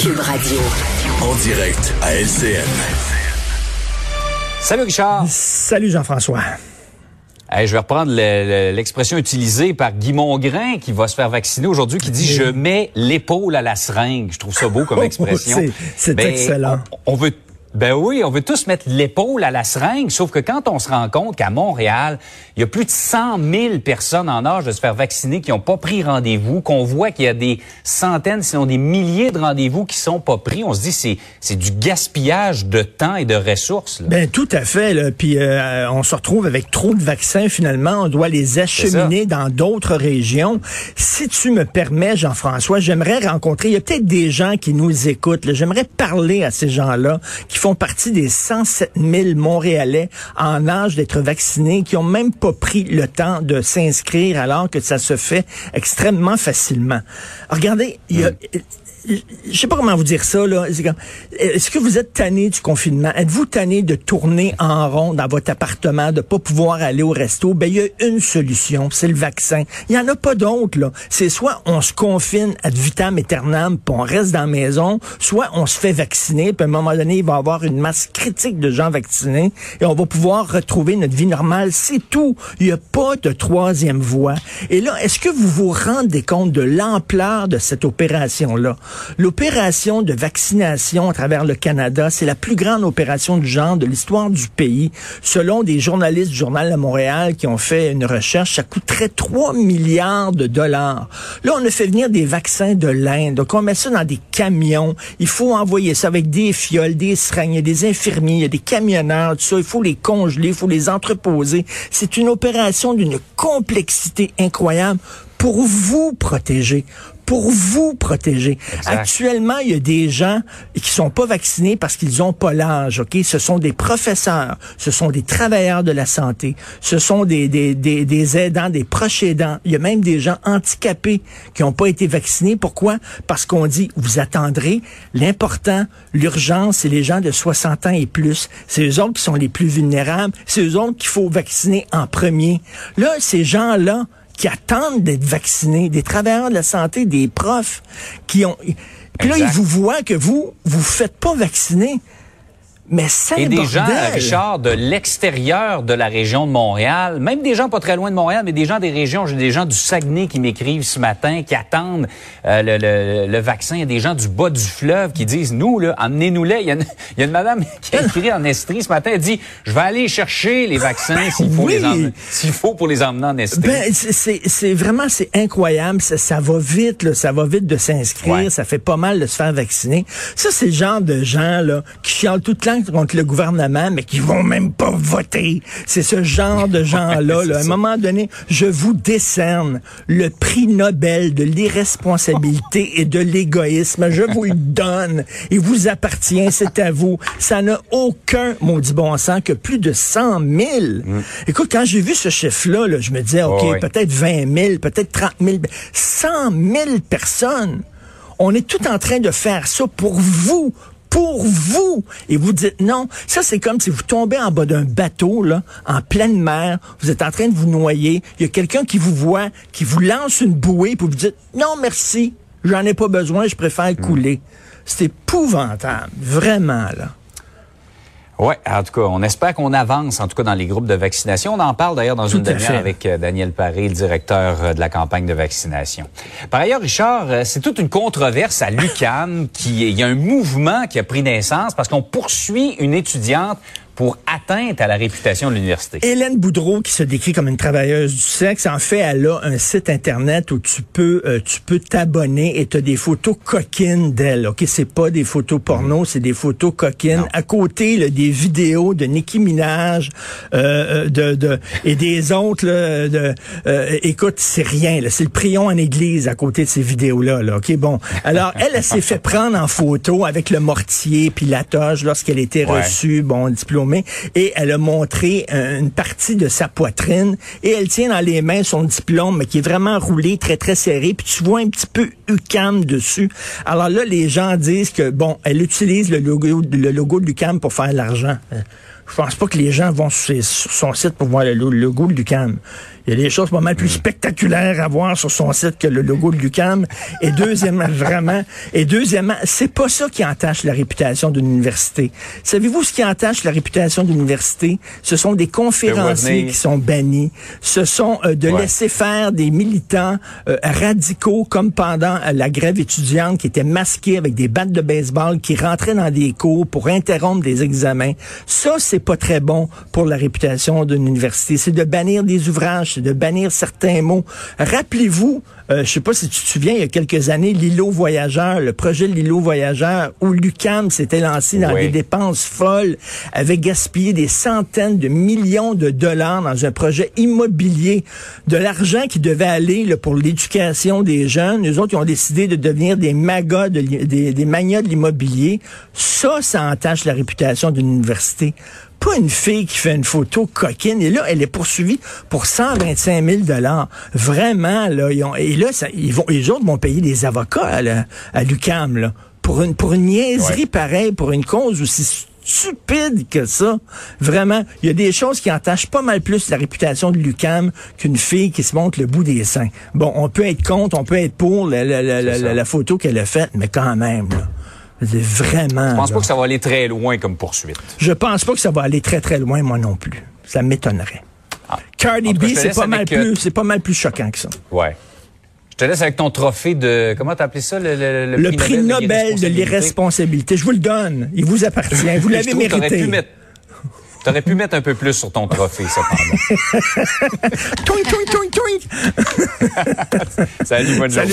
Cube Radio. En direct à LCN. Salut Richard. Salut Jean-François. Hey, je vais reprendre le- le- l'expression utilisée par Guy Mongrain qui va se faire vacciner aujourd'hui, qui dit je mets l'épaule à la seringue. Je trouve ça beau comme expression. C'est- c'est Ben, excellent. On, on veut ben oui, on veut tous mettre l'épaule à la seringue, sauf que quand on se rend compte qu'à Montréal, il y a plus de 100 000 personnes en âge de se faire vacciner qui n'ont pas pris rendez-vous, qu'on voit qu'il y a des centaines, sinon des milliers de rendez-vous qui sont pas pris, on se dit c'est c'est du gaspillage de temps et de ressources. là. Ben tout à fait. Là. Puis euh, on se retrouve avec trop de vaccins finalement. On doit les acheminer dans d'autres régions. Si tu me permets, Jean-François, j'aimerais rencontrer. Il y a peut-être des gens qui nous écoutent. J'aimerais parler à ces gens-là qui font partie des 107 000 Montréalais en âge d'être vaccinés, qui ont même pas pris le temps de s'inscrire alors que ça se fait extrêmement facilement. Regardez, il y a je sais pas comment vous dire ça là. Est-ce que vous êtes tanné du confinement? Êtes-vous tanné de tourner en rond dans votre appartement, de pas pouvoir aller au resto? Ben il y a une solution, c'est le vaccin. Il y en a pas d'autre là. C'est soit on se confine ad vitam aeternam, puis on reste dans la maison, soit on se fait vacciner, puis à un moment donné il va y avoir une masse critique de gens vaccinés et on va pouvoir retrouver notre vie normale. C'est tout. Il y a pas de troisième voie. Et là, est-ce que vous vous rendez compte de l'ampleur de cette opération là L'opération de vaccination à travers le Canada, c'est la plus grande opération du genre de l'histoire du pays. Selon des journalistes du Journal de Montréal qui ont fait une recherche, ça coûterait 3 milliards de dollars. Là, on a fait venir des vaccins de l'Inde. Donc, on met ça dans des camions. Il faut envoyer ça avec des fioles, des seringues, des infirmiers, des camionneurs, tout ça. Il faut les congeler, il faut les entreposer. C'est une opération d'une complexité incroyable pour vous protéger pour vous protéger. Exact. Actuellement, il y a des gens qui sont pas vaccinés parce qu'ils ont pas l'âge, OK? Ce sont des professeurs, ce sont des travailleurs de la santé, ce sont des, des, des, des aidants, des proches aidants. Il y a même des gens handicapés qui n'ont pas été vaccinés. Pourquoi? Parce qu'on dit, vous attendrez. L'important, l'urgence, c'est les gens de 60 ans et plus. C'est eux autres qui sont les plus vulnérables. C'est eux autres qu'il faut vacciner en premier. Là, ces gens-là, qui attendent d'être vaccinés, des travailleurs de la santé, des profs qui ont. Puis là, ils vous voient que vous, vous faites pas vacciner. Mais Et des bordel. gens, Richard, de l'extérieur de la région de Montréal, même des gens pas très loin de Montréal, mais des gens des régions, j'ai des gens du Saguenay qui m'écrivent ce matin, qui attendent euh, le, le- le vaccin. Il y a des gens du bas du fleuve qui disent, nous, là, emmenez-nous-les. Il y, a une, il y a une madame qui a écrit en Estrie ce matin, elle dit, je vais aller chercher les vaccins s'il faut, Oui. les emmener- s'il faut pour les emmener en Estrie. Ben, c'est- vraiment, c'est incroyable. Ça, ça va vite, là, ça va vite de s'inscrire. Ouais. Ça fait pas mal de se faire vacciner. Ça, c'est le genre de gens là qui chialent tout le contre le gouvernement, mais qui vont même pas voter. C'est ce genre de gens-là. Là. À un moment donné, je vous décerne le prix Nobel de l'irresponsabilité et de l'égoïsme. Je vous le donne. Il vous appartient. C'est à vous. Ça n'a aucun maudit bon sens que plus de 100 000. Écoute, quand j'ai vu ce chiffre-là, là, je me disais, OK, Mm. Peut-être 20 000, peut-être 30 000, 100 000 personnes. On est tout en train de faire ça pour vous. Pour vous. Et vous dites non. Ça, c'est comme si vous tombez en bas d'un bateau, là, en pleine mer. Vous êtes en train de vous noyer. Il y a quelqu'un qui vous voit, qui vous lance une bouée, puis vous dites non, merci. J'en ai pas besoin. Je préfère couler. C'est épouvantable. Vraiment, là. Oui, en tout cas, on espère qu'on avance, en tout cas, dans les groupes de vaccination. On en parle d'ailleurs dans Tout une demi-heure avec euh, Daniel Paré, le directeur euh, de la campagne de vaccination. Par ailleurs, Richard, euh, c'est toute une controverse à l'UCAM qui, il y a un mouvement qui a pris naissance parce qu'on poursuit une étudiante pour atteinte à la réputation de l'université. Hélène Boudreau, qui se décrit comme une travailleuse du sexe, en fait, elle a un site internet où tu peux, euh, tu peux t'abonner et tu as des photos coquines d'elle. Ok, c'est pas des photos porno, c'est des photos coquines. Non. À côté, là, des vidéos de Nicki Minaj, euh, euh, de, de et des autres. Là, de, euh, écoute, c'est rien. C'est le prion en église à côté de ces vidéos-là. Là, ok, bon. Alors, elle, elle s'est fait prendre en photo avec le mortier puis la toge lorsqu'elle était Ouais. reçue, bon, et elle a montré euh, une partie de sa poitrine, et elle tient dans les mains son diplôme, qui est vraiment roulé, très, très serré, puis tu vois un petit peu UCAM dessus. Alors là, les gens disent que, bon, elle utilise le logo, le logo de l'UCAM pour faire de l'argent. Je pense pas que les gens vont sur, son site pour voir le lo- logo de l'UCAM. Il y a des choses pas mal plus spectaculaires à voir sur son site que le logo de Lucam. Et deuxièmement, vraiment, et deuxièmement, c'est pas ça qui entache la réputation d'une université. Savez-vous ce qui entache la réputation d'une université? Ce sont des conférenciers qui sont bannis. Ce sont euh, de laisser faire des militants euh, radicaux comme pendant euh, la grève étudiante qui étaient masqués avec des battes de baseball, qui rentraient dans des cours pour interrompre des examens. Ça, c'est pas très bon pour la réputation d'une université. C'est de bannir des ouvrages de bannir certains mots. Rappelez-vous, euh, je sais pas si tu te souviens, il y a quelques années, l'îlot voyageur, le projet de l'îlot voyageur, où l'UCAM s'était lancé dans des dépenses folles, avait gaspillé des centaines de millions de dollars dans un projet immobilier, de l'argent qui devait aller pour l'éducation des jeunes. Les autres, ils ont décidé de devenir des magas, de, des, des manias de l'immobilier. Ça, ça entache la réputation d'une université pas une fille qui fait une photo coquine. Et là, elle est poursuivie pour 125 000 dollars. Vraiment, là. Ils ont, et là, ils vont, les autres vont payer des avocats à, à l'UCAM, là. Pour une, pour une niaiserie pareille, pour une cause aussi stupide que ça. Vraiment, il y a des choses qui entachent pas mal plus la réputation de Lucam qu'une fille qui se montre le bout des seins. Bon, on peut être contre, on peut être pour la, la, la, la photo qu'elle a faite, mais quand même, là. Vraiment. Je pense pas que ça va aller très loin comme poursuite? Je pense pas que ça va aller très très loin, moi non plus. Ça m'étonnerait. Ah. Cardi B, c'est pas mal plus, c'est pas mal plus choquant que ça. Ouais. Je te laisse avec ton trophée de, comment t'as appelé ça, le, le, le, prix, Nobel, de l'irresponsabilité? Je vous le donne. Il vous appartient. Vous l'avez mérité. Tu aurais pu mettre un peu plus sur ton trophée, cependant. twink, twink, twink, twink. Salut, bonne journée.